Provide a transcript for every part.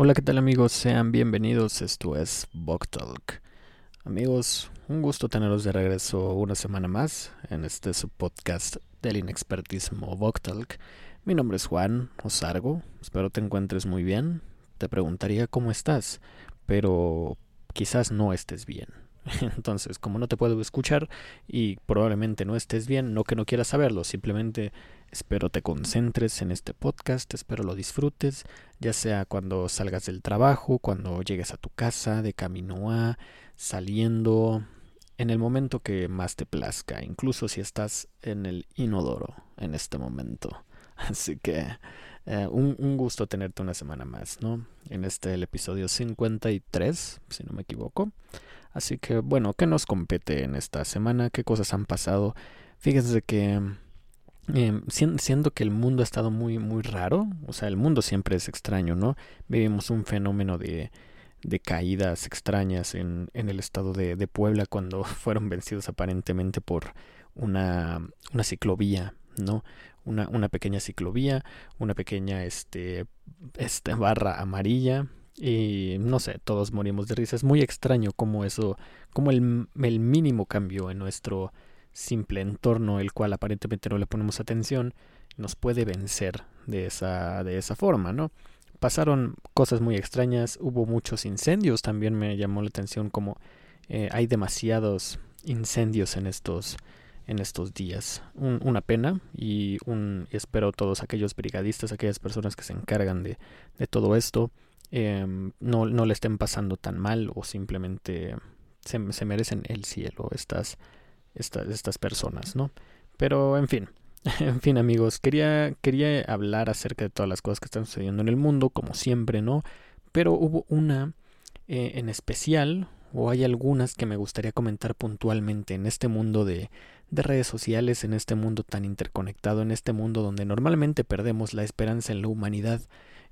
Hola, ¿qué tal amigos? Sean bienvenidos, esto es Talk. Amigos, un gusto teneros de regreso una semana más en este subpodcast del inexpertismo Talk. Mi nombre es Juan Osargo, espero te encuentres muy bien. Te preguntaría cómo estás, pero quizás no estés bien. Entonces, como no te puedo escuchar y probablemente no estés bien, no que no quieras saberlo, simplemente espero te concentres en este podcast, espero lo disfrutes, ya sea cuando salgas del trabajo, cuando llegues a tu casa, de camino a, saliendo, en el momento que más te plazca, incluso si estás en el inodoro en este momento. Así que eh, un, un, gusto tenerte una semana más, ¿no? En este el episodio 53, si no me equivoco. Así que bueno, ¿qué nos compete en esta semana? ¿Qué cosas han pasado? Fíjense que eh, siendo que el mundo ha estado muy muy raro, o sea, el mundo siempre es extraño, ¿no? Vivimos un fenómeno de, de caídas extrañas en, en el estado de, de, Puebla cuando fueron vencidos aparentemente por una, una ciclovía, ¿no? Una, una pequeña ciclovía, una pequeña este, este barra amarilla y no sé, todos morimos de risa. Es muy extraño cómo eso, cómo el, el mínimo cambio en nuestro simple entorno, el cual aparentemente no le ponemos atención, nos puede vencer de esa, de esa forma, ¿no? Pasaron cosas muy extrañas, hubo muchos incendios, también me llamó la atención como eh, hay demasiados incendios en estos, en estos días. una pena y un, espero todos aquellos brigadistas, aquellas personas que se encargan de, de todo esto, Em, no, no le estén pasando tan mal o simplemente se, se merecen el cielo estas, estas, personas, ¿no? Pero en fin, en fin amigos, quería, quería hablar acerca de todas las cosas que están sucediendo en el mundo, como siempre, ¿no? Pero hubo una eh, en especial, o hay algunas que me gustaría comentar puntualmente en este mundo de, de redes sociales, en este mundo tan interconectado, en este mundo donde normalmente perdemos la esperanza en la humanidad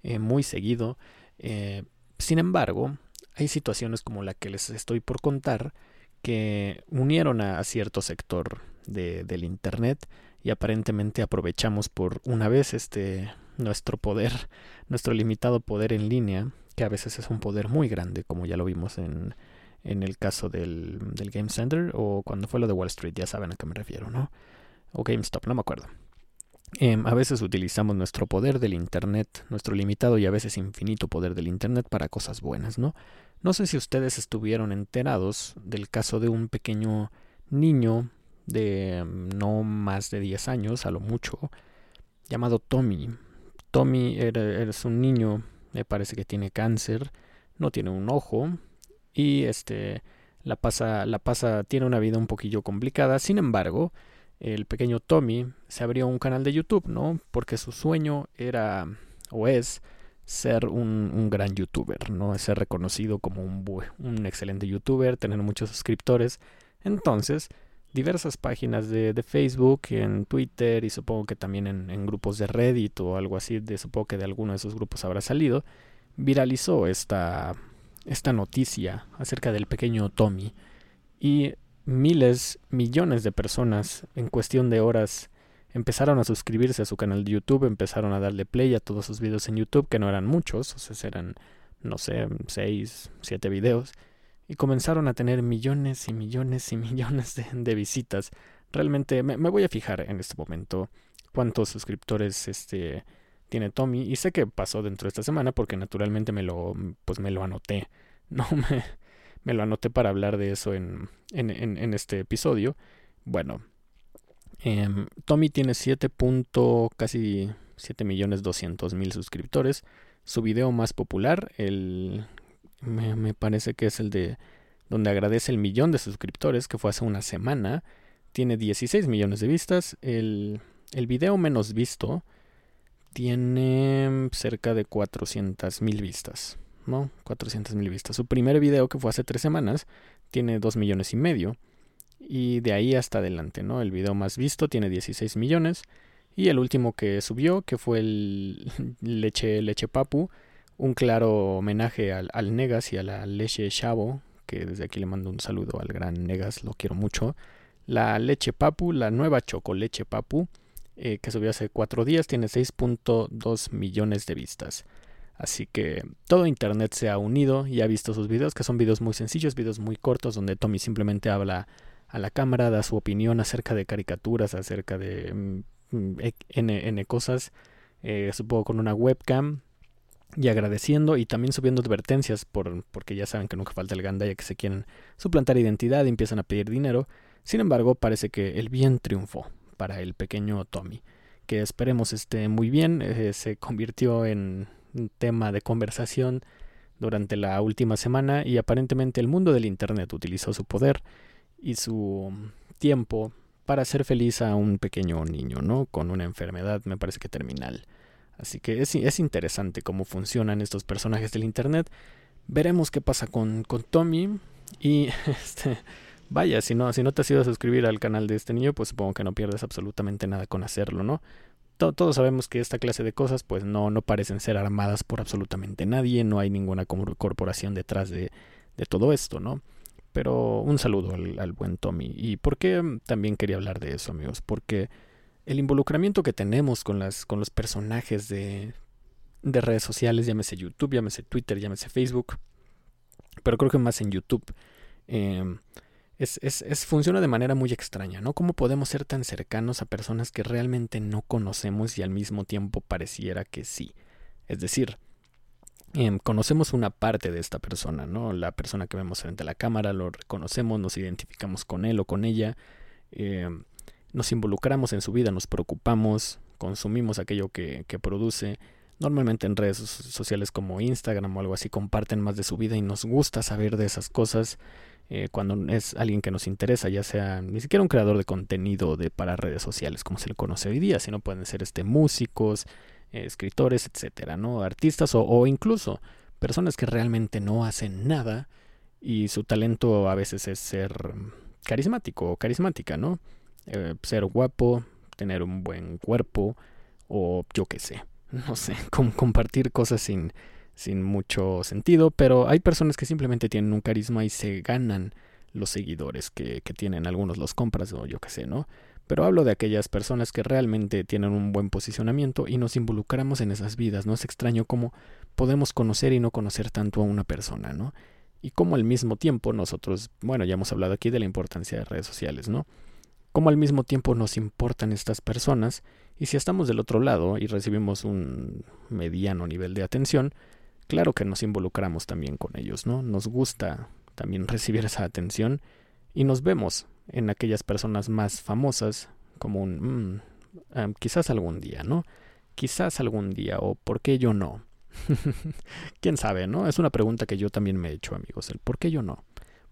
eh, muy seguido. Eh, sin embargo, hay situaciones como la que les estoy por contar que unieron a, cierto sector de, del Internet y aparentemente aprovechamos por una vez este nuestro poder, nuestro limitado poder en línea, que a veces es un poder muy grande, como ya lo vimos en, en el caso del, del Game Center o cuando fue lo de Wall Street, ya saben a qué me refiero, ¿no? O GameStop, no me acuerdo. Em, a veces utilizamos nuestro poder del Internet, nuestro limitado y a veces infinito poder del Internet para cosas buenas, ¿no? No sé si ustedes estuvieron enterados del caso de un pequeño niño de em, no más de 10 años, a lo mucho, llamado Tommy. Tommy es un niño, me parece que tiene cáncer, no tiene un ojo y este la pasa la pasa tiene una vida un poquillo complicada, sin embargo, el pequeño Tommy se abrió un canal de YouTube, ¿no? Porque su sueño era o es ser un, un gran youtuber, ¿no? Ser reconocido como un, un excelente youtuber, tener muchos suscriptores. Entonces, diversas páginas de, de, Facebook, en Twitter y supongo que también en, en, grupos de Reddit o algo así, de, supongo que de alguno de esos grupos habrá salido, viralizó esta, esta noticia acerca del pequeño Tommy. Y miles, millones de personas en cuestión de horas empezaron a suscribirse a su canal de YouTube, empezaron a darle play a todos sus videos en YouTube, que no eran muchos, o sea, eran, no sé, seis, siete videos, y comenzaron a tener millones y millones y millones de, visitas. Realmente me, me, voy a fijar en este momento cuántos suscriptores este, tiene Tommy, y sé que pasó dentro de esta semana porque naturalmente me lo, pues me lo anoté. No me, me lo anoté para hablar de eso en, en, en, este episodio. Bueno, eh, Tommy tiene 7. casi 7 millones 200 mil suscriptores. Su video más popular, el, me, me, parece que es el de donde agradece el millón de suscriptores, que fue hace una semana, tiene 16 millones de vistas. El, el video menos visto tiene cerca de 400 mil vistas. ¿no? 400 mil vistas. Su primer video, que fue hace tres semanas, tiene 2 millones y medio. Y de ahí hasta adelante, ¿no? El video más visto tiene 16 millones. Y el último que subió, que fue el Leche, leche Papu, un claro homenaje al, al, Negas y a la Leche Chavo, que desde aquí le mando un saludo al gran Negas, lo quiero mucho. La Leche Papu, la nueva Chocoleche Papu, eh, que subió hace cuatro días, tiene 6.2 millones de vistas. Así que todo Internet se ha unido y ha visto sus videos, que son videos muy sencillos, videos muy cortos, donde Tommy simplemente habla a la cámara, da su opinión acerca de caricaturas, acerca de mm, mm, N, N, cosas, eh, supongo con una webcam y agradeciendo y también subiendo advertencias por, porque ya saben que nunca falta el ganda ya que se quieren suplantar identidad y empiezan a pedir dinero. Sin embargo, parece que el bien triunfó para el pequeño Tommy, que esperemos esté muy bien, eh, se convirtió en tema de conversación durante la última semana y aparentemente el mundo del Internet utilizó su poder y su tiempo para hacer feliz a un pequeño niño, ¿no? Con una enfermedad, me parece que terminal. Así que es, es interesante cómo funcionan estos personajes del Internet. Veremos qué pasa con, con Tommy. Y este, vaya, si no, si no te has ido a suscribir al canal de este niño, pues supongo que no pierdes absolutamente nada con hacerlo, ¿no? todos sabemos que esta clase de cosas pues no, no parecen ser armadas por absolutamente nadie, no hay ninguna corporación detrás de, de todo esto, ¿no? Pero un saludo al, buen Tommy. ¿Y por qué también quería hablar de eso, amigos? Porque el involucramiento que tenemos con, las, con los personajes de, de redes sociales, llámese YouTube, llámese Twitter, llámese Facebook, pero creo que más en YouTube, eh, es, es, es, funciona de manera muy extraña, ¿no? ¿Cómo podemos ser tan cercanos a personas que realmente no conocemos y al mismo tiempo pareciera que sí? Es decir, conocemos una parte de esta persona, ¿no? La persona que vemos frente a la cámara, lo reconocemos, nos identificamos con él o con ella. Eh, nos involucramos en su vida, nos preocupamos, consumimos aquello que, que produce. Normalmente en redes sociales como Instagram o algo así comparten más de su vida y nos gusta saber de esas cosas eh, cuando es alguien que nos interesa, ya sea ni siquiera un creador de contenido para redes sociales como se le conoce hoy día, sino pueden ser este músicos, eh, escritores, etcétera, ¿no? Artistas o, incluso personas que realmente no hacen nada y su talento a veces es ser carismático o carismática, ¿no? Eh, ser guapo, tener un buen cuerpo o yo qué sé, no sé, compartir cosas sin, sin mucho sentido, pero hay personas que simplemente tienen un carisma y se ganan los seguidores que, que tienen, algunos los compras o yo qué sé, ¿no? Pero hablo de aquellas personas que realmente tienen un buen posicionamiento y nos involucramos en esas vidas, ¿no? Es extraño cómo podemos conocer y no conocer tanto a una persona, ¿no? Y cómo al mismo tiempo nosotros, bueno, ya hemos hablado aquí de la importancia de redes sociales, ¿no? cómo al mismo tiempo nos importan estas personas y si estamos del otro lado y recibimos un mediano nivel de atención, claro que nos involucramos también con ellos, ¿no? Nos gusta también recibir esa atención y nos vemos en aquellas personas más famosas como un mm, ah, quizás algún día, ¿no? Quizás algún día o por qué yo no. ¿Quién sabe, no? Es una pregunta que yo también me he hecho, amigos, el por qué yo no.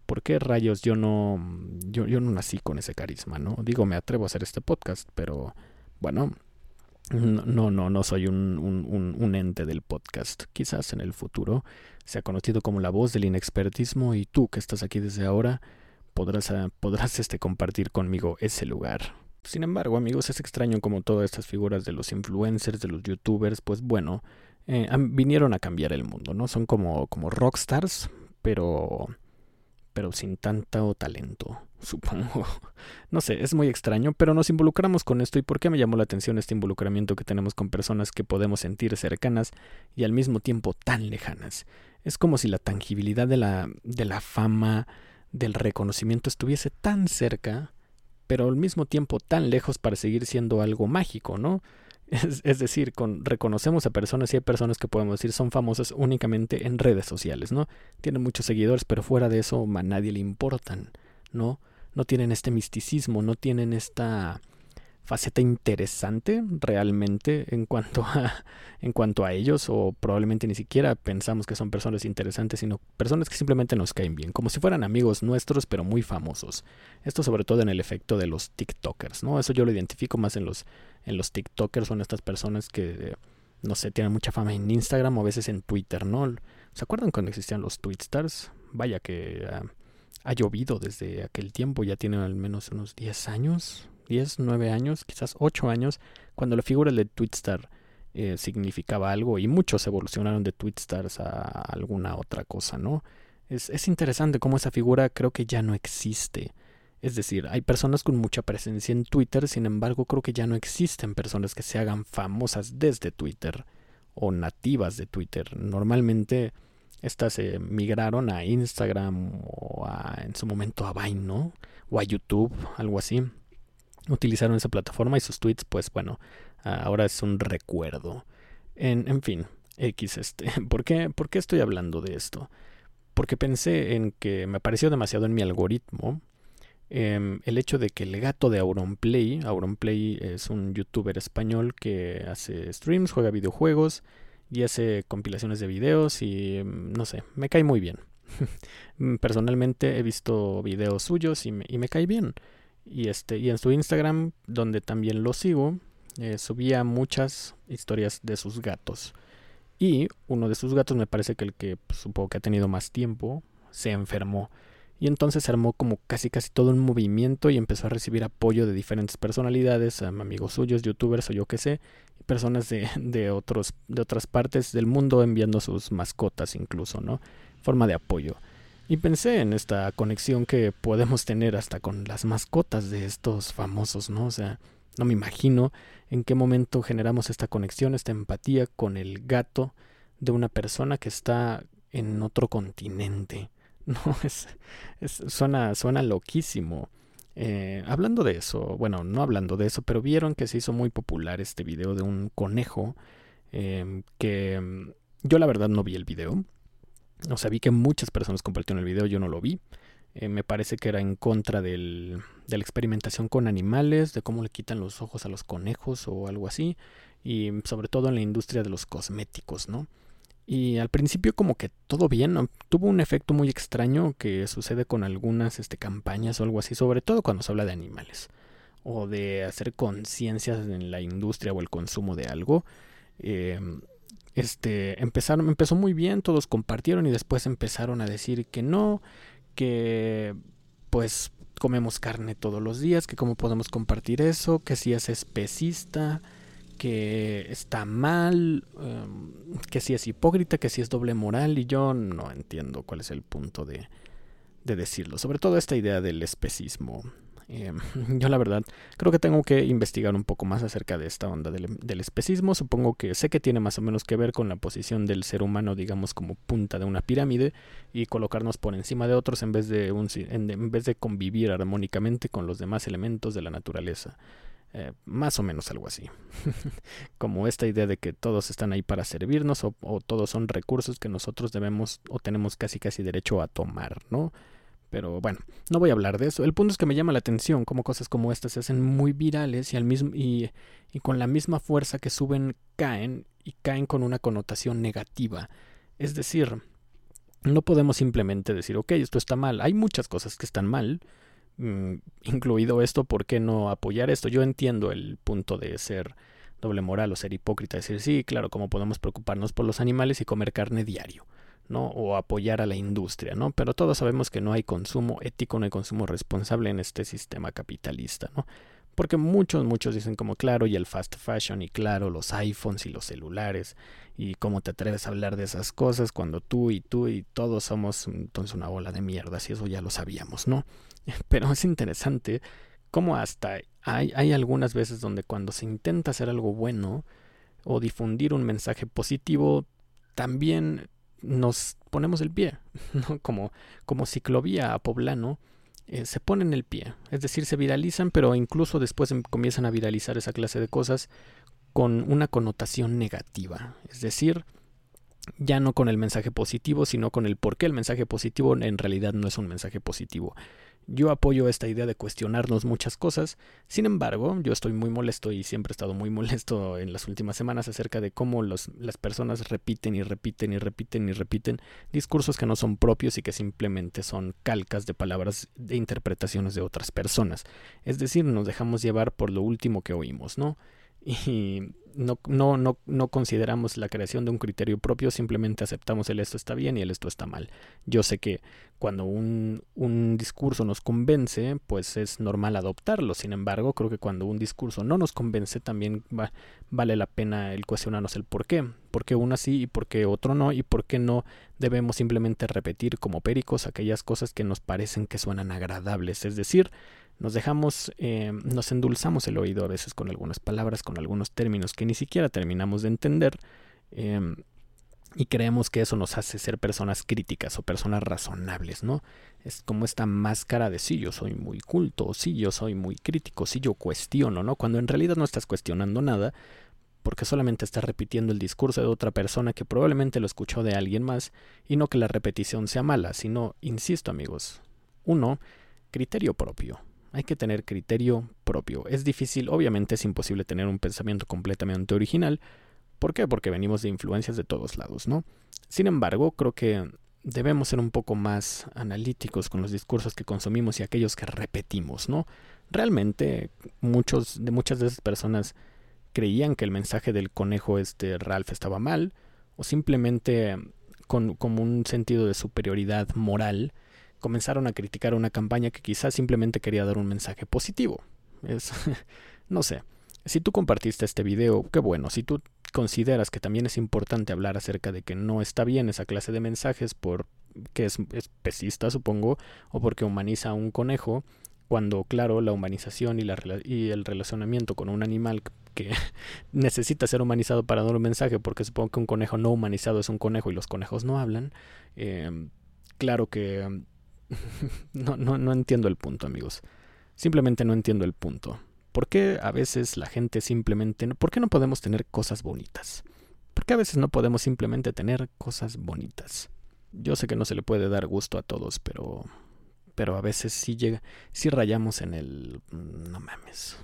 ¿por qué rayos yo no, yo, yo no nací con ese carisma, no? Digo, me atrevo a hacer este podcast, pero bueno, no, no, no soy un, un, un, ente del podcast. Quizás en el futuro sea conocido como la voz del inexpertismo y tú que estás aquí desde ahora podrás, ah, podrás este, compartir conmigo ese lugar. Sin embargo, amigos, es extraño como todas estas figuras de los influencers, de los youtubers, pues bueno, eh, vinieron a cambiar el mundo, ¿no? Son como, como rockstars, pero pero sin tanto talento, supongo. No sé, es muy extraño, pero nos involucramos con esto y por qué me llamó la atención este involucramiento que tenemos con personas que podemos sentir cercanas y al mismo tiempo tan lejanas. Es como si la tangibilidad de la, de la fama, del reconocimiento estuviese tan cerca, pero al mismo tiempo tan lejos para seguir siendo algo mágico, ¿no? Es, decir, con, reconocemos a personas y hay personas que podemos decir son famosas únicamente en redes sociales, ¿no? Tienen muchos seguidores, pero fuera de eso a nadie le importan, ¿no? No tienen este misticismo, no tienen esta faceta interesante realmente en cuanto a en cuanto a ellos o probablemente ni siquiera pensamos que son personas interesantes sino personas que simplemente nos caen bien como si fueran amigos nuestros pero muy famosos. Esto sobre todo en el efecto de los tiktokers no eso yo lo identifico más en los en los tiktokers son estas personas que no sé tienen mucha fama en Instagram o a veces en Twitter no se acuerdan cuando existían los twitstars vaya que uh, ha llovido desde aquel tiempo ya tienen al menos unos 10 años 10, 9 años, quizás 8 años, cuando la figura de Twitstar eh, significaba algo y muchos evolucionaron de Twitstars a alguna otra cosa, ¿no? Es, es interesante cómo esa figura creo que ya no existe. Es decir, hay personas con mucha presencia en Twitter, sin embargo creo que ya no existen personas que se hagan famosas desde Twitter o nativas de Twitter. Normalmente estas se migraron a Instagram o a, en su momento a Vine, ¿no? O a YouTube, algo así. Utilizaron esa plataforma y sus tweets, pues bueno, ahora es un recuerdo. En, en fin, X este. ¿Por qué, ¿Por qué estoy hablando de esto? Porque pensé en que me pareció demasiado en mi algoritmo Em, el hecho de que el gato de Auronplay, Auronplay es un youtuber español que hace streams, juega videojuegos y hace compilaciones de videos y em, no sé, me cae muy bien. Personalmente he visto videos suyos y me, y me, cae bien. Y, este, y en su Instagram, donde también lo sigo, eh, subía muchas historias de sus gatos. Y uno de sus gatos me parece que el que pues, supongo que ha tenido más tiempo se enfermó y entonces armó como casi casi todo un movimiento y empezó a recibir apoyo de diferentes personalidades, amigos suyos, youtubers o yo qué sé, personas de, de, otros, de otras partes del mundo enviando sus mascotas incluso, ¿no? Forma de apoyo. Y pensé en esta conexión que podemos tener hasta con las mascotas de estos famosos, ¿no? O sea, no me imagino en qué momento generamos esta conexión, esta empatía con el gato de una persona que está en otro continente. No, es, suena, suena loquísimo. Eh, hablando de eso, bueno, no hablando de eso, pero vieron que se hizo muy popular este video de un conejo em, que mm, yo la verdad no vi el video. O sea, vi que muchas personas compartieron el video, yo no lo vi. Eh, me parece que era en contra del, de la experimentación con animales, de cómo le quitan los ojos a los conejos o algo así. Y sobre todo en la industria de los cosméticos, ¿no? Y al principio como que todo bien, tuvo un efecto muy extraño que sucede con algunas este, campañas o algo así, sobre todo cuando se habla de animales o de hacer conciencias en la industria o el consumo de algo. Eh, este, empezaron, empezó muy bien, todos compartieron y después empezaron a decir que no, que pues comemos carne todos los días, que cómo podemos compartir eso, que si es especista, que está mal, em, que si es hipócrita, que si es doble moral, y yo no entiendo cuál es el punto de, de decirlo. Sobre todo esta idea del especismo. Em, yo la verdad creo que tengo que investigar un poco más acerca de esta onda del, del, especismo. Supongo que sé que tiene más o menos que ver con la posición del ser humano, digamos, como punta de una pirámide y colocarnos por encima de otros en vez de, un, en vez de convivir armónicamente con los demás elementos de la naturaleza. Eh, más o menos algo así. Como esta idea de que todos están ahí para servirnos o, todos son recursos que nosotros debemos o tenemos casi casi derecho a tomar, ¿no? Pero bueno, no voy a hablar de eso. El punto es que me llama la atención cómo cosas como estas se hacen muy virales y, al mismo, y, y con la misma fuerza que suben caen y caen con una connotación negativa. Es decir, no podemos simplemente decir, ok, esto está mal. Hay muchas cosas que están mal, Mm, incluido esto, ¿por qué no apoyar esto? Yo entiendo el punto de ser doble moral o ser hipócrita, decir, sí, claro, ¿cómo podemos preocuparnos por los animales y comer carne diario? ¿No? O apoyar a la industria, ¿no? Pero todos sabemos que no hay consumo ético, no hay consumo responsable en este sistema capitalista, ¿no? Porque muchos, muchos dicen como claro, y el fast fashion, y claro, los iPhones y los celulares, y cómo te atreves a hablar de esas cosas cuando tú y tú y todos somos entonces una bola de mierda, si eso ya lo sabíamos, ¿no? Pero es interesante cómo hasta hay, hay algunas veces donde cuando se intenta hacer algo bueno o difundir un mensaje positivo, también nos ponemos el pie, ¿no? Como, como ciclovía a poblano, eh, se ponen el pie. Es decir, se viralizan, pero incluso después em, comienzan a viralizar esa clase de cosas con una connotación negativa. Es decir, ya no con el mensaje positivo, sino con el por qué el mensaje positivo en realidad no es un mensaje positivo. Yo apoyo esta idea de cuestionarnos muchas cosas, sin embargo, yo estoy muy molesto y siempre he estado muy molesto en las últimas semanas acerca de cómo los, las personas repiten y repiten y repiten y repiten discursos que no son propios y que simplemente son calcas de palabras de interpretaciones de otras personas. Es decir, nos dejamos llevar por lo último que oímos, ¿no? y no, no, no, no consideramos la creación de un criterio propio, simplemente aceptamos el esto está bien y el esto está mal. Yo sé que cuando un, un discurso nos convence, pues es normal adoptarlo. Sin embargo, creo que cuando un discurso no nos convence, también vale la pena el cuestionarnos el por qué. ¿Por qué uno sí y por qué otro no? Y por qué no debemos simplemente repetir como péricos aquellas cosas que nos parecen que suenan agradables. Es decir, nos dejamos, eh, nos endulzamos el oído a veces con algunas palabras, con algunos términos que ni siquiera terminamos de entender Em, y creemos que eso nos hace ser personas críticas o personas razonables, ¿no? Es como esta máscara de sí, yo soy muy culto, sí, yo soy muy crítico, sí, yo cuestiono, ¿no? Cuando en realidad no estás cuestionando nada, porque solamente estás repitiendo el discurso de otra persona que probablemente lo escuchó de alguien más, y no que la repetición sea mala, sino, insisto amigos, uno, criterio propio. Hay que tener criterio propio. Es difícil, obviamente es imposible tener un pensamiento completamente original. ¿Por qué? Porque venimos de influencias de todos lados, ¿no? Sin embargo, creo que debemos ser un poco más analíticos con los discursos que consumimos y aquellos que repetimos, ¿no? Realmente muchos de muchas de esas personas creían que el mensaje del conejo este Ralph estaba mal o simplemente con como un sentido de superioridad moral comenzaron a criticar una campaña que quizás simplemente quería dar un mensaje positivo. Es no sé. Si tú compartiste este video, qué bueno. Si tú consideras que también es importante hablar acerca de que no está bien esa clase de mensajes por que es, pesista, supongo, o porque humaniza a un conejo, cuando, claro, la humanización y, la, y el relacionamiento con un animal que necesita ser humanizado para dar un mensaje, porque supongo que un conejo no humanizado es un conejo y los conejos no hablan, eh, claro que no, no, no entiendo el punto, amigos. Simplemente no entiendo el punto. ¿Por qué a veces la gente simplemente... ¿Por qué no podemos tener cosas bonitas? ¿Por qué a veces no podemos simplemente tener cosas bonitas? Yo sé que no se le puede dar gusto a todos, pero... Pero a veces sí llega... Sí rayamos en el... No mames.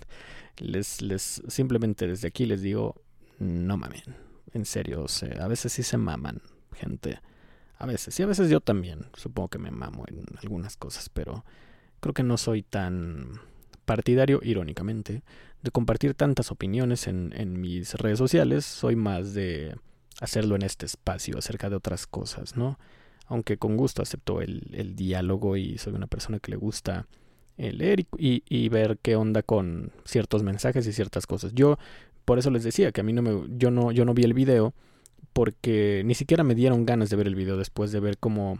les, les... Simplemente desde aquí les digo... No mamen. En serio, a veces sí se maman, gente. A veces. Y a veces yo también. Supongo que me mamo en algunas cosas, pero... Creo que no soy tan partidario, irónicamente, de compartir tantas opiniones en, mis redes sociales, soy más de hacerlo en este espacio acerca de otras cosas, ¿no? Aunque con gusto acepto el, diálogo y soy una persona que le gusta leer y, y, ver qué onda con ciertos mensajes y ciertas cosas. Yo por eso les decía que a mí no me, yo no, yo no vi el video porque ni siquiera me dieron ganas de ver el video después de ver cómo,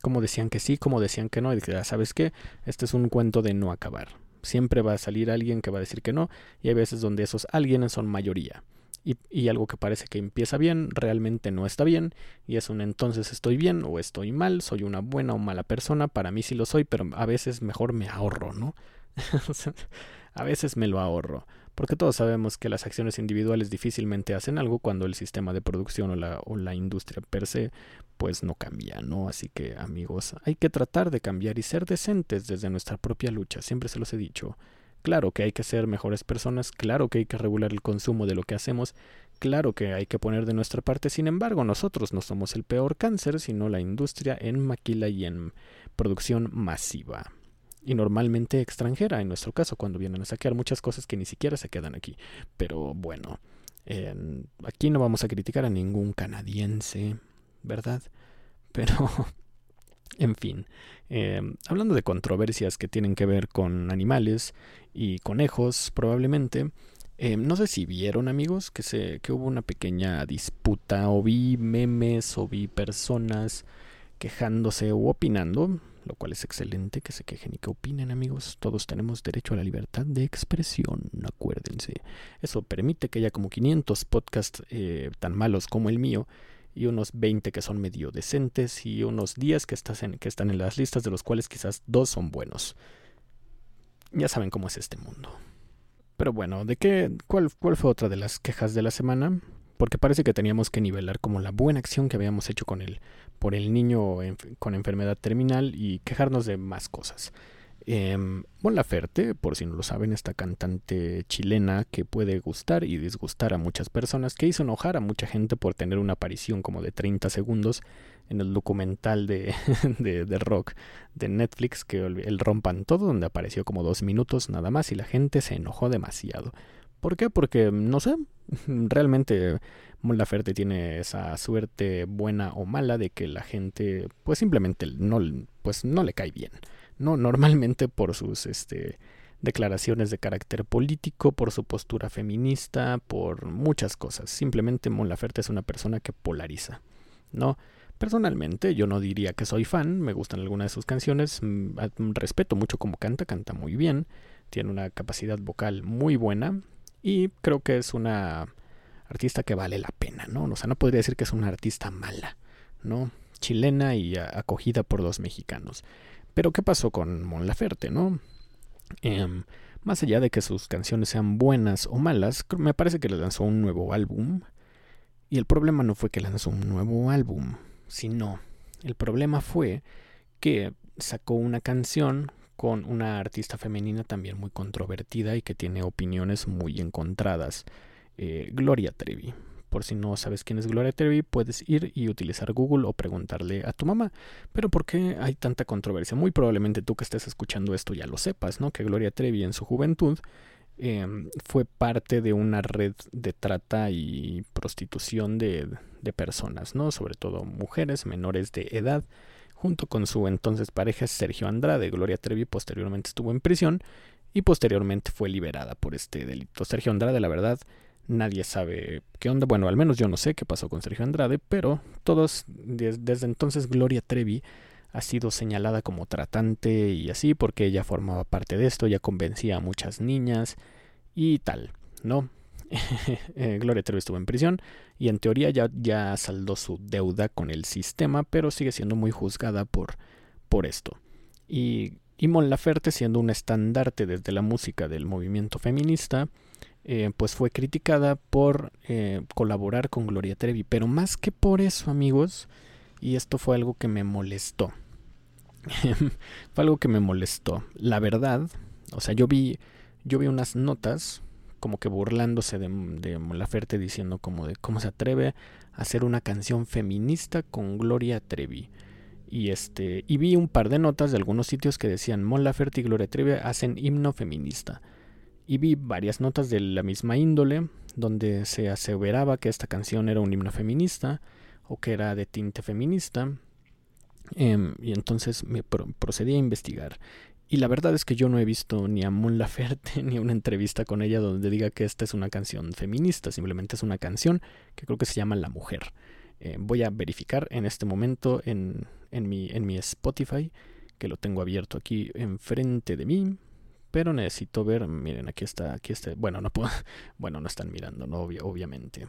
cómo decían que sí, cómo decían que no. Y dije, ah, ¿sabes qué? Este es un cuento de no acabar. Siempre va a salir alguien que va a decir que no, y hay veces donde esos alguien son mayoría. Y, y, algo que parece que empieza bien realmente no está bien, y es un entonces estoy bien o estoy mal, soy una buena o mala persona, para mí sí lo soy, pero a veces mejor me ahorro, ¿no? a veces me lo ahorro porque todos sabemos que las acciones individuales difícilmente hacen algo cuando el sistema de producción o la, o la industria per se pues no cambia, ¿no? Así que amigos, hay que tratar de cambiar y ser decentes desde nuestra propia lucha, siempre se los he dicho. Claro que hay que ser mejores personas, claro que hay que regular el consumo de lo que hacemos, claro que hay que poner de nuestra parte, sin embargo nosotros no somos el peor cáncer, sino la industria en maquila y en producción masiva y normalmente extranjera, en nuestro caso, cuando vienen a saquear muchas cosas que ni siquiera se quedan aquí. Pero bueno, aquí no vamos a criticar a ningún canadiense, ¿verdad? Pero, en fin, em, hablando de controversias que tienen que ver con animales y conejos, probablemente, em, no sé si vieron amigos que, se, que hubo una pequeña disputa o vi memes o vi personas quejándose o opinando lo cual es excelente que se quejen y que opinen amigos. Todos tenemos derecho a la libertad de expresión, acuérdense. Eso permite que haya como 500 podcasts eh, tan malos como el mío y unos 20 que son medio decentes y unos 10 que, están en las listas de los cuales quizás dos son buenos. Ya saben cómo es este mundo. Pero bueno, ¿de qué? ¿Cuál, cuál fue otra de las quejas de la semana? porque parece que teníamos que nivelar como la buena acción que habíamos hecho con él por el niño con enfermedad terminal y quejarnos de más cosas. Eh, Mon Laferte, por si no lo saben, esta cantante chilena que puede gustar y disgustar a muchas personas, que hizo enojar a mucha gente por tener una aparición como de 30 segundos en el documental de, de, de rock de Netflix, que el Rompan Todo, donde apareció como dos minutos nada más y la gente se enojó demasiado. ¿Por qué? Porque, no sé, realmente Mon Laferte tiene esa suerte buena o mala de que la gente, pues simplemente no, pues no le cae bien. No, normalmente por sus, este, declaraciones de carácter político, por su postura feminista, por muchas cosas. Simplemente Mon Laferte es una persona que polariza, ¿no? Personalmente, yo no diría que soy fan, me gustan algunas de sus canciones, mm, respeto mucho cómo canta, canta muy bien, tiene una capacidad vocal muy buena, y creo que es una artista que vale la pena, ¿no? O sea, no podría decir que es una artista mala, ¿no? Chilena y acogida por los mexicanos. Pero ¿qué pasó con Mon Laferte, no? Em, más allá de que sus canciones sean buenas o malas, me parece que le lanzó un nuevo álbum. Y el problema no fue que lanzó un nuevo álbum, sino el problema fue que sacó una canción con una artista femenina también muy controvertida y que tiene opiniones muy encontradas, eh, Gloria Trevi. Por si no sabes quién es Gloria Trevi, puedes ir y utilizar Google o preguntarle a tu mamá. Pero ¿por qué hay tanta controversia? Muy probablemente tú que estés escuchando esto ya lo sepas, ¿no? Que Gloria Trevi en su juventud em, fue parte de una red de trata y prostitución de, de personas, ¿no? Sobre todo mujeres menores de edad junto con su entonces pareja Sergio Andrade. Gloria Trevi posteriormente estuvo en prisión y posteriormente fue liberada por este delito. Sergio Andrade, la verdad, nadie sabe qué onda. Bueno, al menos yo no sé qué pasó con Sergio Andrade, pero todos, desde entonces Gloria Trevi ha sido señalada como tratante y así porque ella formaba parte de esto, ya convencía a muchas niñas y tal, ¿no? Eh, Gloria Trevi estuvo en prisión y en teoría ya, ya saldó su deuda con el sistema, pero sigue siendo muy juzgada por, por esto. Y, y Laferte, siendo un estandarte desde la música del movimiento feminista, eh, pues fue criticada por eh, colaborar con Gloria Trevi. Pero más que por eso, amigos, y esto fue algo que me molestó. fue algo que me molestó. La verdad, o sea, yo vi, yo vi unas notas como que burlándose de, de diciendo como de cómo se atreve a hacer una canción feminista con Gloria Trevi. Y este y vi un par de notas de algunos sitios que decían Mon Laferte y Gloria Trevi hacen himno feminista. Y vi varias notas de la misma índole donde se aseveraba que esta canción era un himno feminista o que era de tinte feminista. Em, y entonces me procedí a investigar. Y la verdad es que yo no he visto ni a Mon Laferte ni una entrevista con ella donde diga que esta es una canción feminista, simplemente es una canción que creo que se llama La Mujer. Eh, voy a verificar en este momento en, en, mi, en mi Spotify, que lo tengo abierto aquí enfrente de mí, pero necesito ver, miren, aquí está, aquí está, bueno, no puedo, bueno, no están mirando, no, obviamente.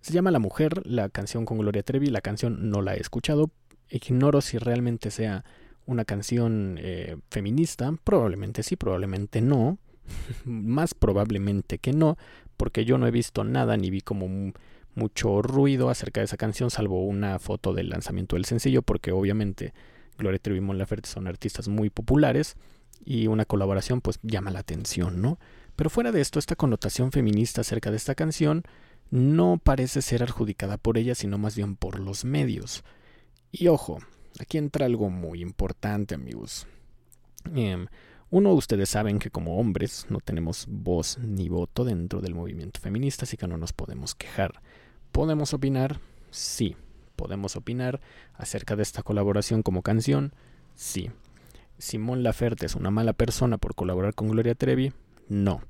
Se llama La Mujer, la canción con Gloria Trevi, la canción no la he escuchado, ignoro si realmente sea una canción eh, feminista? Probablemente sí, probablemente no. Más probablemente que no, porque yo no he visto nada ni vi como mucho ruido acerca de esa canción, salvo una foto del lanzamiento del sencillo, porque obviamente Gloria Trevi y Mon Laferte son artistas muy populares y una colaboración pues llama la atención, ¿no? Pero fuera de esto, esta connotación feminista acerca de esta canción no parece ser adjudicada por ella, sino más bien por los medios. Y ojo, Aquí entra algo muy importante, amigos. Em, uno, ustedes saben que como hombres no tenemos voz ni voto dentro del movimiento feminista, así que no nos podemos quejar. ¿Podemos opinar? Sí. ¿Podemos opinar acerca de esta colaboración como canción? Sí. ¿Simón Laferte es una mala persona por colaborar con Gloria Trevi? No.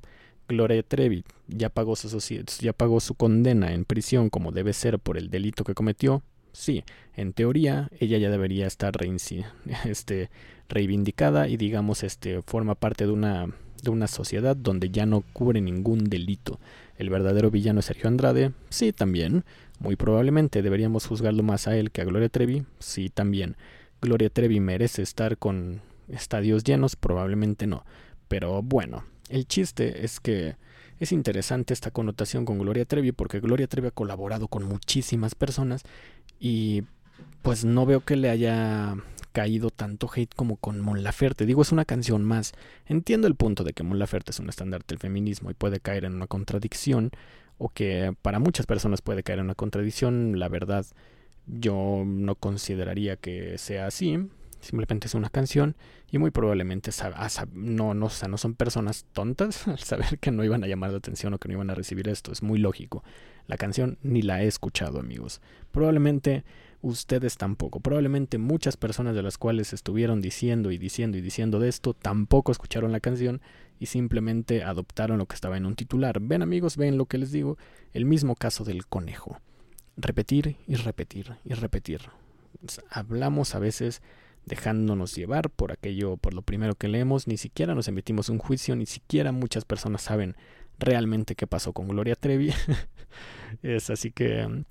Gloria Trevi ya pagó su, ya pagó su condena en prisión como debe ser por el delito que cometió? Sí, en teoría ella ya debería estar este, reivindicada y digamos este forma parte de una de una sociedad donde ya no cubre ningún delito. El verdadero villano es Sergio Andrade, sí también. Muy probablemente deberíamos juzgarlo más a él que a Gloria Trevi, sí también. Gloria Trevi merece estar con estadios llenos, probablemente no. Pero bueno, el chiste es que es interesante esta connotación con Gloria Trevi porque Gloria Trevi ha colaborado con muchísimas personas y pues no veo que le haya caído tanto hate como con Mon Laferte. Digo, es una canción más. Entiendo el punto de que Mon Laferte es un estandarte del feminismo y puede caer en una contradicción, o que para muchas personas puede caer en una contradicción. La verdad, yo no consideraría que sea así. Simplemente es una canción y muy probablemente no, no, no son personas tontas al saber que no iban a llamar la atención o que no iban a recibir esto. Es muy lógico. La canción ni la he escuchado, amigos. Probablemente ustedes tampoco. Probablemente muchas personas de las cuales estuvieron diciendo y diciendo y diciendo de esto tampoco escucharon la canción y simplemente adoptaron lo que estaba en un titular. Ven amigos, ven lo que les digo. El mismo caso del conejo. Repetir y repetir y repetir. Hablamos a veces dejándonos llevar por aquello, por lo primero que leemos, ni siquiera nos emitimos un juicio, ni siquiera muchas personas saben realmente qué pasó con Gloria Trevi. es así que,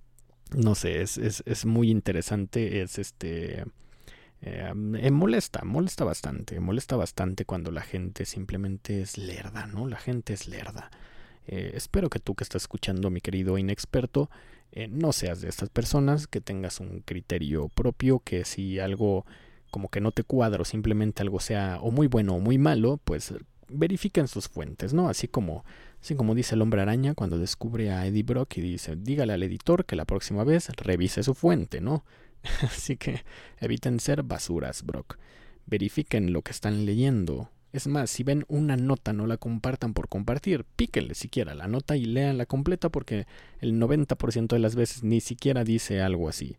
no sé, es, es, es muy interesante, es este... Eh, eh, molesta, molesta bastante, molesta bastante cuando la gente simplemente es lerda, ¿no? La gente es lerda. Eh, espero que tú que estás escuchando, mi querido inexperto, no seas de estas personas, que tengas un criterio propio, que si algo como que no te cuadra o simplemente algo sea o muy bueno o muy malo, pues verifiquen sus fuentes, ¿no? Así como, así como dice el hombre araña cuando descubre a Eddie Brock y dice, dígale al editor que la próxima vez revise su fuente, ¿no? Así que eviten ser basuras, Brock. Verifiquen lo que están leyendo. Es más, si ven una nota, no la compartan por compartir. Píquenle siquiera la nota y leanla completa porque el 90% de las veces ni siquiera dice algo así.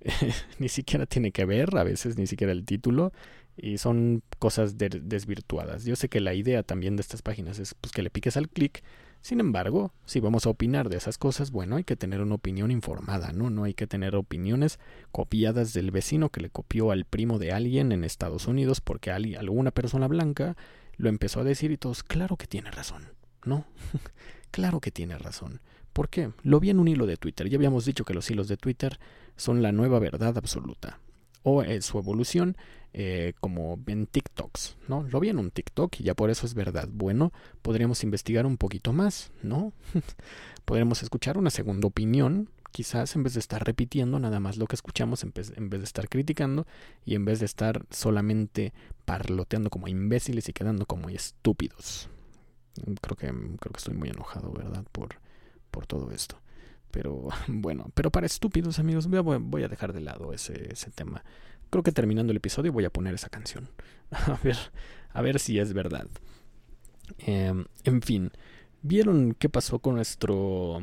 ni siquiera tiene que ver, a veces ni siquiera el título, y son cosas desvirtuadas. Yo sé que la idea también de estas páginas es pues, que le piques al clic sin embargo, si vamos a opinar de esas cosas, bueno, hay que tener una opinión informada, ¿no? No hay que tener opiniones copiadas del vecino que le copió al primo de alguien en Estados Unidos porque alguna persona blanca lo empezó a decir y todos, claro que tiene razón, ¿no? claro que tiene razón. ¿Por qué? Lo vi en un hilo de Twitter. Ya habíamos dicho que los hilos de Twitter son la nueva verdad absoluta. O es su evolución eh, como en TikToks, ¿no? Lo vi en un TikTok y ya por eso es verdad. Bueno, podríamos investigar un poquito más, ¿no? podríamos escuchar una segunda opinión, quizás en vez de estar repitiendo nada más lo que escuchamos, en vez, en vez de estar criticando y en vez de estar solamente parloteando como imbéciles y quedando como estúpidos. Creo que, creo que estoy muy enojado, ¿verdad? Por, por todo esto. Pero bueno, pero para estúpidos amigos, voy a, dejar de lado ese, tema. Creo que terminando el episodio voy a poner esa canción. A ver, a ver si es verdad. Em, en fin, ¿vieron qué pasó con nuestro,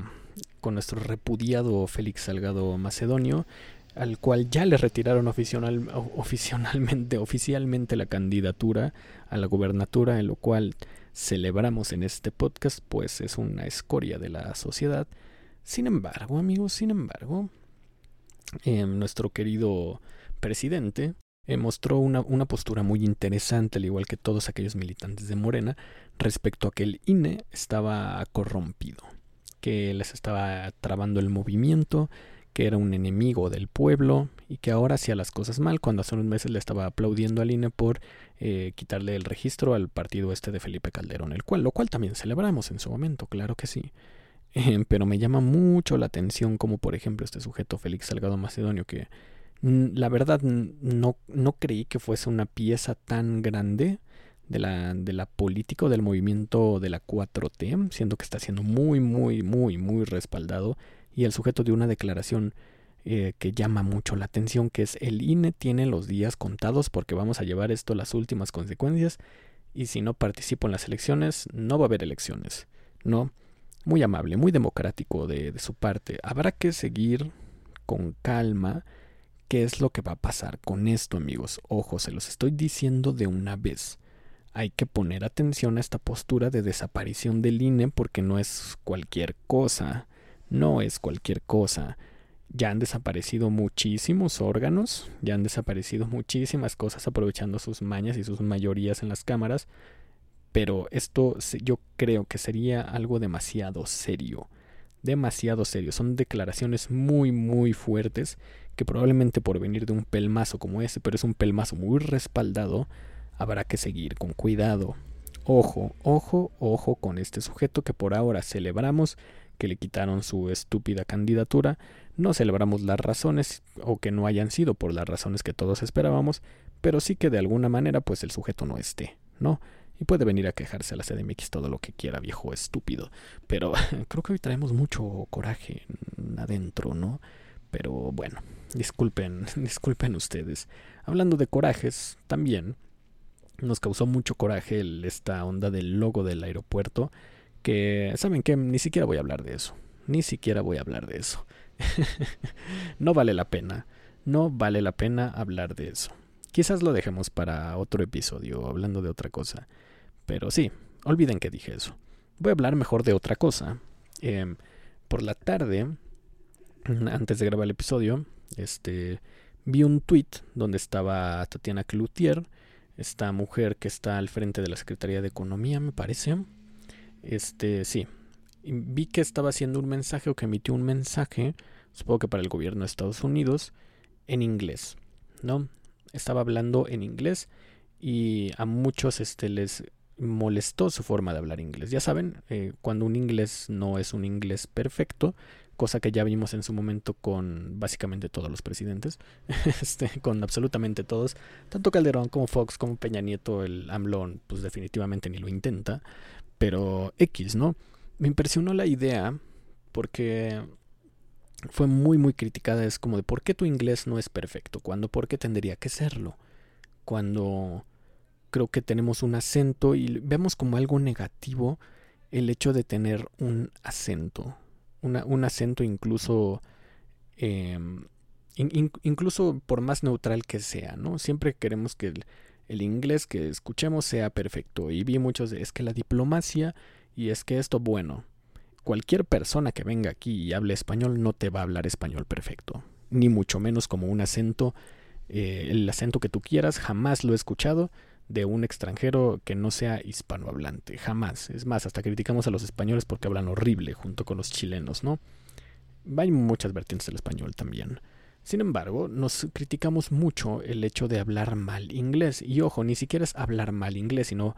con nuestro repudiado Félix Salgado Macedonio? Al cual ya le retiraron oficial, oficialmente, oficialmente la candidatura a la gubernatura, en lo cual celebramos en este podcast, pues es una escoria de la sociedad. Sin embargo, amigos, sin embargo, em, nuestro querido presidente mostró una, una, postura muy interesante, al igual que todos aquellos militantes de Morena, respecto a que el INE estaba corrompido, que les estaba trabando el movimiento, que era un enemigo del pueblo y que ahora hacía las cosas mal, cuando hace unos meses le estaba aplaudiendo al INE por eh, quitarle el registro al partido este de Felipe Calderón, el cual, lo cual también celebramos en su momento, claro que sí. Pero me llama mucho la atención como por ejemplo este sujeto Félix Salgado Macedonio que la verdad no, no creí que fuese una pieza tan grande de la, de la política o del movimiento de la 4T, siendo que está siendo muy, muy, muy, muy respaldado y el sujeto de una declaración eh, que llama mucho la atención, que es el INE tiene los días contados porque vamos a llevar esto a las últimas consecuencias y si no participo en las elecciones, no va a haber elecciones. No, muy amable, muy democrático de, su parte. Habrá que seguir con calma ¿Qué es lo que va a pasar con esto, amigos? Ojo, se los estoy diciendo de una vez. Hay que poner atención a esta postura de desaparición del INE porque no es cualquier cosa. No es cualquier cosa. Ya han desaparecido muchísimos órganos, ya han desaparecido muchísimas cosas aprovechando sus mañas y sus mayorías en las cámaras, pero esto yo creo que sería algo demasiado serio, demasiado serio. Son declaraciones muy, muy fuertes que probablemente por venir de un pelmazo como ese, pero es un pelmazo muy respaldado, habrá que seguir con cuidado. Ojo, ojo, ojo con este sujeto que por ahora celebramos que le quitaron su estúpida candidatura, no celebramos las razones o que no hayan sido por las razones que todos esperábamos, pero sí que de alguna manera pues el sujeto no esté, ¿no? Y puede venir a quejarse a la CDMX todo lo que quiera, viejo estúpido. Pero creo que hoy traemos mucho coraje adentro, ¿no? Pero bueno, disculpen, disculpen ustedes. Hablando de corajes, también nos causó mucho coraje esta onda del logo del aeropuerto. Que, ¿saben qué? Ni siquiera voy a hablar de eso. Ni siquiera voy a hablar de eso. no vale la pena. No vale la pena hablar de eso. Quizás lo dejemos para otro episodio, hablando de otra cosa. Pero sí, olviden que dije eso. Voy a hablar mejor de otra cosa. Em, por la tarde antes de grabar el episodio, este, vi un tweet donde estaba Tatiana Cloutier, esta mujer que está al frente de la Secretaría de Economía, me parece, Este, sí. Vi que estaba haciendo un mensaje o que emitió un mensaje, supongo que para el gobierno de Estados Unidos, en inglés, ¿no? Estaba hablando en inglés y a muchos este, les molestó su forma de hablar inglés. Ya saben, eh, cuando un inglés no es un inglés perfecto, cosa que ya vimos en su momento con básicamente todos los presidentes, este, con absolutamente todos, tanto Calderón como Fox como Peña Nieto, el AMLO, pues definitivamente ni lo intenta, pero X, ¿no? Me impresionó la idea porque fue muy muy criticada, es como de por qué tu inglés no es perfecto, cuando por qué tendría que serlo, cuando creo que tenemos un acento y vemos como algo negativo el hecho de tener un acento, un acento incluso, em, incluso por más neutral que sea, ¿no? Siempre queremos que el, inglés que escuchemos sea perfecto. Y vi muchos de, es que la diplomacia y es que esto, bueno, cualquier persona que venga aquí y hable español no te va a hablar español perfecto, ni mucho menos como un acento, eh, el acento que tú quieras, jamás lo he escuchado de un extranjero que no sea hispanohablante, jamás. Es más, hasta criticamos a los españoles porque hablan horrible junto con los chilenos, ¿no? Hay muchas vertientes del español también. Sin embargo, nos criticamos mucho el hecho de hablar mal inglés. Y ojo, ni siquiera es hablar mal inglés, sino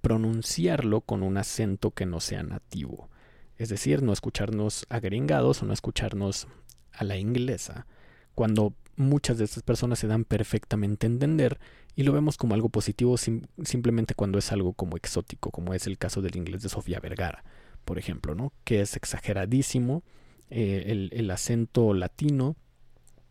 pronunciarlo con un acento que no sea nativo. Es decir, no escucharnos agringados o no escucharnos a la inglesa. Cuando muchas de estas personas se dan perfectamente a entender y lo vemos como algo positivo simplemente cuando es algo como exótico, como es el caso del inglés de Sofía Vergara, por ejemplo, ¿no? que es exageradísimo eh, el, acento latino.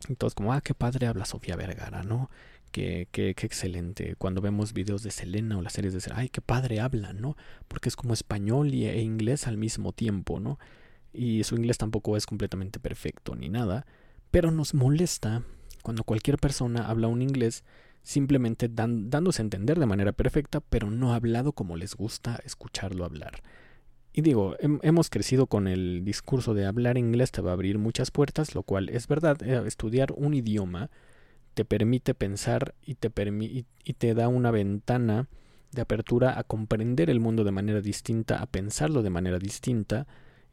Entonces, como, ah, qué padre habla Sofía Vergara, ¿no? Qué, qué, qué, excelente. Cuando vemos videos de Selena o las series de Selena, ay, qué padre habla, ¿no? Porque es como español y, e inglés al mismo tiempo, ¿no? Y su inglés tampoco es completamente perfecto ni nada, pero nos molesta cuando cualquier persona habla un inglés simplemente dándose a entender de manera perfecta, pero no hablado como les gusta escucharlo hablar. Y digo, hemos crecido con el discurso de hablar inglés te va a abrir muchas puertas, lo cual es verdad. Eh, estudiar un idioma te permite pensar y te, y te da una ventana de apertura a comprender el mundo de manera distinta, a pensarlo de manera distinta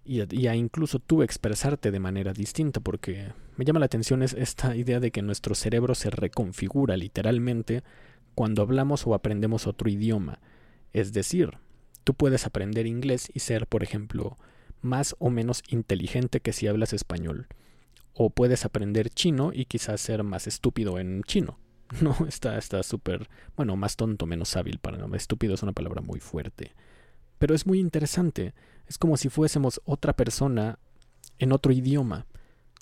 y a, incluso tú expresarte de manera distinta, porque me llama la atención es esta idea de que nuestro cerebro se reconfigura literalmente cuando hablamos o aprendemos otro idioma. Es decir, tú puedes aprender inglés y ser, por ejemplo, más o menos inteligente que si hablas español. O puedes aprender chino y quizás ser más estúpido en chino. No, está súper, bueno, más tonto, menos hábil para no. Estúpido es una palabra muy fuerte. Pero es muy interesante. Es como si fuésemos otra persona en otro idioma.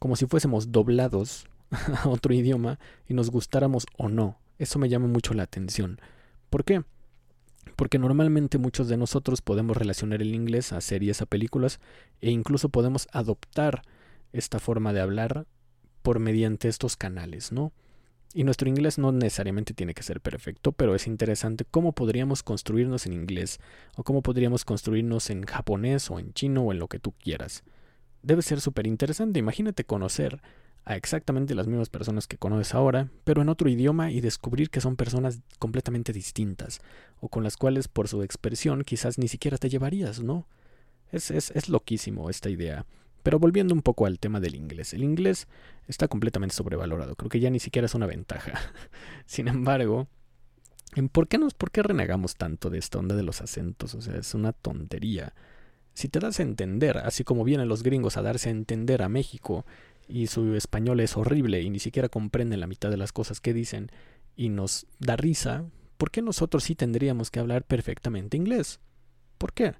Como si fuésemos doblados a otro idioma y nos gustáramos o no. Eso me llama mucho la atención. ¿Por qué? Porque normalmente muchos de nosotros podemos relacionar el inglés a series, a películas e incluso podemos adoptar esta forma de hablar por mediante estos canales, ¿no? Y nuestro inglés no necesariamente tiene que ser perfecto, pero es interesante cómo podríamos construirnos en inglés o cómo podríamos construirnos en japonés o en chino o en lo que tú quieras. Debe ser súper interesante. Imagínate conocer a exactamente las mismas personas que conoces ahora, pero en otro idioma y descubrir que son personas completamente distintas o con las cuales por su expresión quizás ni siquiera te llevarías, ¿no? Es, es, es loquísimo esta idea. Pero volviendo un poco al tema del inglés, el inglés está completamente sobrevalorado, creo que ya ni siquiera es una ventaja. Sin embargo, ¿por qué, nos, ¿por qué renegamos tanto de esta onda de los acentos? O sea, es una tontería. Si te das a entender, así como vienen los gringos a darse a entender a México y su español es horrible y ni siquiera comprenden la mitad de las cosas que dicen y nos da risa, ¿por qué nosotros sí tendríamos que hablar perfectamente inglés? ¿Por qué?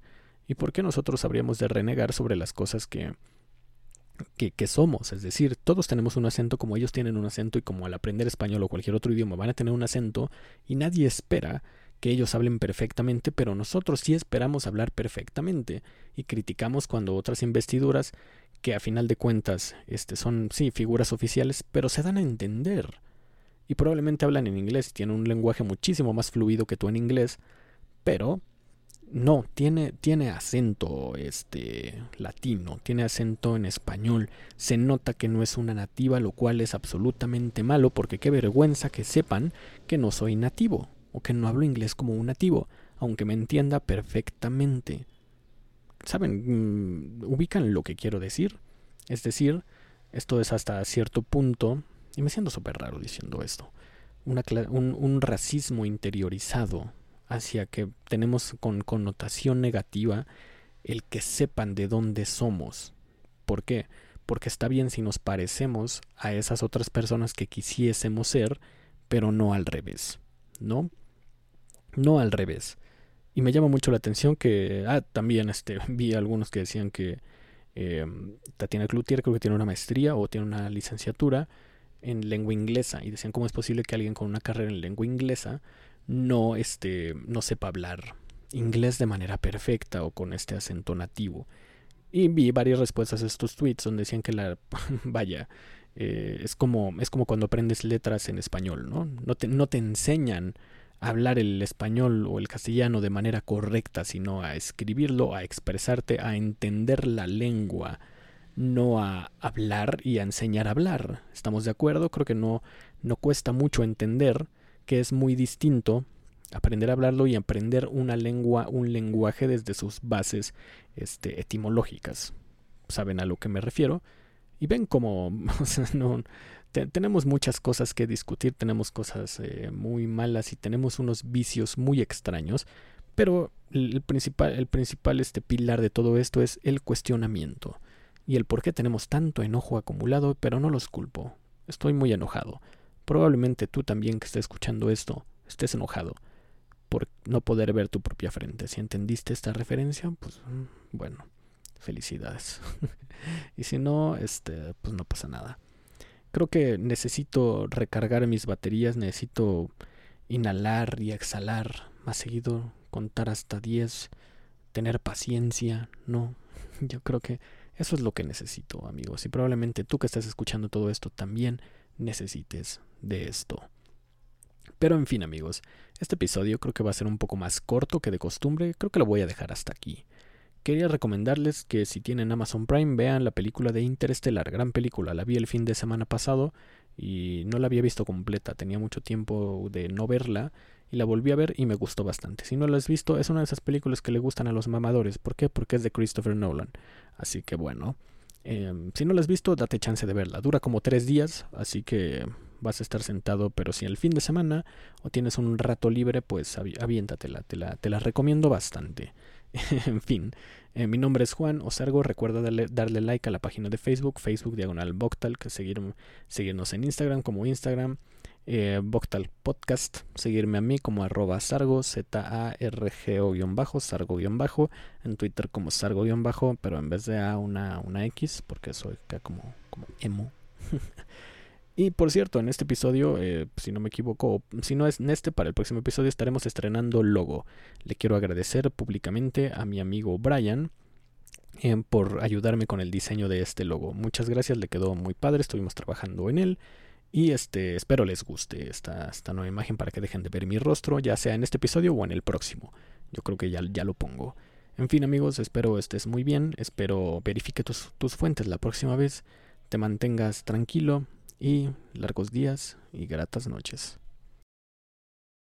¿Y por qué nosotros habríamos de renegar sobre las cosas que, que, somos? Es decir, todos tenemos un acento como ellos tienen un acento y como al aprender español o cualquier otro idioma van a tener un acento y nadie espera que ellos hablen perfectamente, pero nosotros sí esperamos hablar perfectamente y criticamos cuando otras investiduras que a final de cuentas este, son, sí, figuras oficiales, pero se dan a entender. Y probablemente hablan en inglés y tienen un lenguaje muchísimo más fluido que tú en inglés, pero no, tiene, tiene acento este latino, tiene acento en español. Se nota que no es una nativa, lo cual es absolutamente malo, porque qué vergüenza que sepan que no soy nativo, o que no hablo inglés como un nativo, aunque me entienda perfectamente. ¿saben? Mm, ubican lo que quiero decir. Es decir, esto es hasta cierto punto, y me siento súper raro diciendo esto, un, un racismo interiorizado hacia que tenemos con connotación negativa el que sepan de dónde somos. ¿Por qué? Porque está bien si nos parecemos a esas otras personas que quisiésemos ser, pero no al revés. ¿No? No al revés. Y me llama mucho la atención que, ah, también este, vi algunos que decían que eh, Tatiana Cloutier creo que tiene una maestría o tiene una licenciatura en lengua inglesa y decían cómo es posible que alguien con una carrera en lengua inglesa no, este, no sepa hablar inglés de manera perfecta o con este acento nativo. Y vi varias respuestas a estos tweets donde decían que la, vaya, eh, es, como, es como cuando aprendes letras en español, ¿no? No te, no te enseñan a hablar el español o el castellano de manera correcta, sino a escribirlo, a expresarte, a entender la lengua, no a hablar y a enseñar a hablar. ¿Estamos de acuerdo? Creo que no, no cuesta mucho entender que es muy distinto aprender a hablarlo y aprender una lengua, un lenguaje desde sus bases este, etimológicas. ¿Saben a lo que me refiero? Y ven cómo no, tenemos muchas cosas que discutir, tenemos cosas eh, muy malas y tenemos unos vicios muy extraños, pero el principal, el principal este pilar de todo esto es el cuestionamiento y el por qué tenemos tanto enojo acumulado, pero no los culpo. Estoy muy enojado. Probablemente tú también que estés escuchando esto estés enojado por no poder ver tu propia frente. Si entendiste esta referencia, pues mm, bueno, felicidades. y si no, este, pues no pasa nada. Creo que necesito recargar mis baterías, necesito inhalar y exhalar más seguido, contar hasta 10, tener paciencia, no. Yo creo que eso es lo que necesito, amigos. Y probablemente tú que estás escuchando todo esto también necesites de esto. Pero en fin amigos, este episodio creo que va a ser un poco más corto que de costumbre, creo que lo voy a dejar hasta aquí. Quería recomendarles que si tienen Amazon Prime vean la película de Interstellar, gran película, la vi el fin de semana pasado y no la había visto completa, tenía mucho tiempo de no verla y la volví a ver y me gustó bastante. Si no la has visto, es una de esas películas que le gustan a los mamadores, ¿por qué? Porque es de Christopher Nolan. Así que bueno, em, si no la has visto, date chance de verla. Dura como tres días, así que vas a estar sentado, pero si el fin de semana o tienes un rato libre, pues aviéntatela, te la, te la recomiendo bastante. en fin, eh, mi nombre es Juan Osargo, recuerda darle, darle, like a la página de Facebook, Facebook Diagonal Boctal, que seguir, seguirnos en Instagram como Instagram, eh, Podcast, seguirme a mí como arroba sargo, Z-A-R-G-O-bajo, sargo-bajo, en Twitter como sargo-bajo, pero en vez de A una, una X, porque soy como, como emo. y por cierto, en este episodio, eh, si no me equivoco, si no es en este, para el próximo episodio estaremos estrenando logo. Le quiero agradecer públicamente a mi amigo Brian. Eh, por ayudarme con el diseño de este logo. Muchas gracias, le quedó muy padre, estuvimos trabajando en él. Y este, espero les guste esta, esta nueva imagen para que dejen de ver mi rostro, ya sea en este episodio o en el próximo. Yo creo que ya, ya lo pongo. En fin amigos, espero estés muy bien, espero verifique tus, tus fuentes la próxima vez, te mantengas tranquilo y largos días y gratas noches.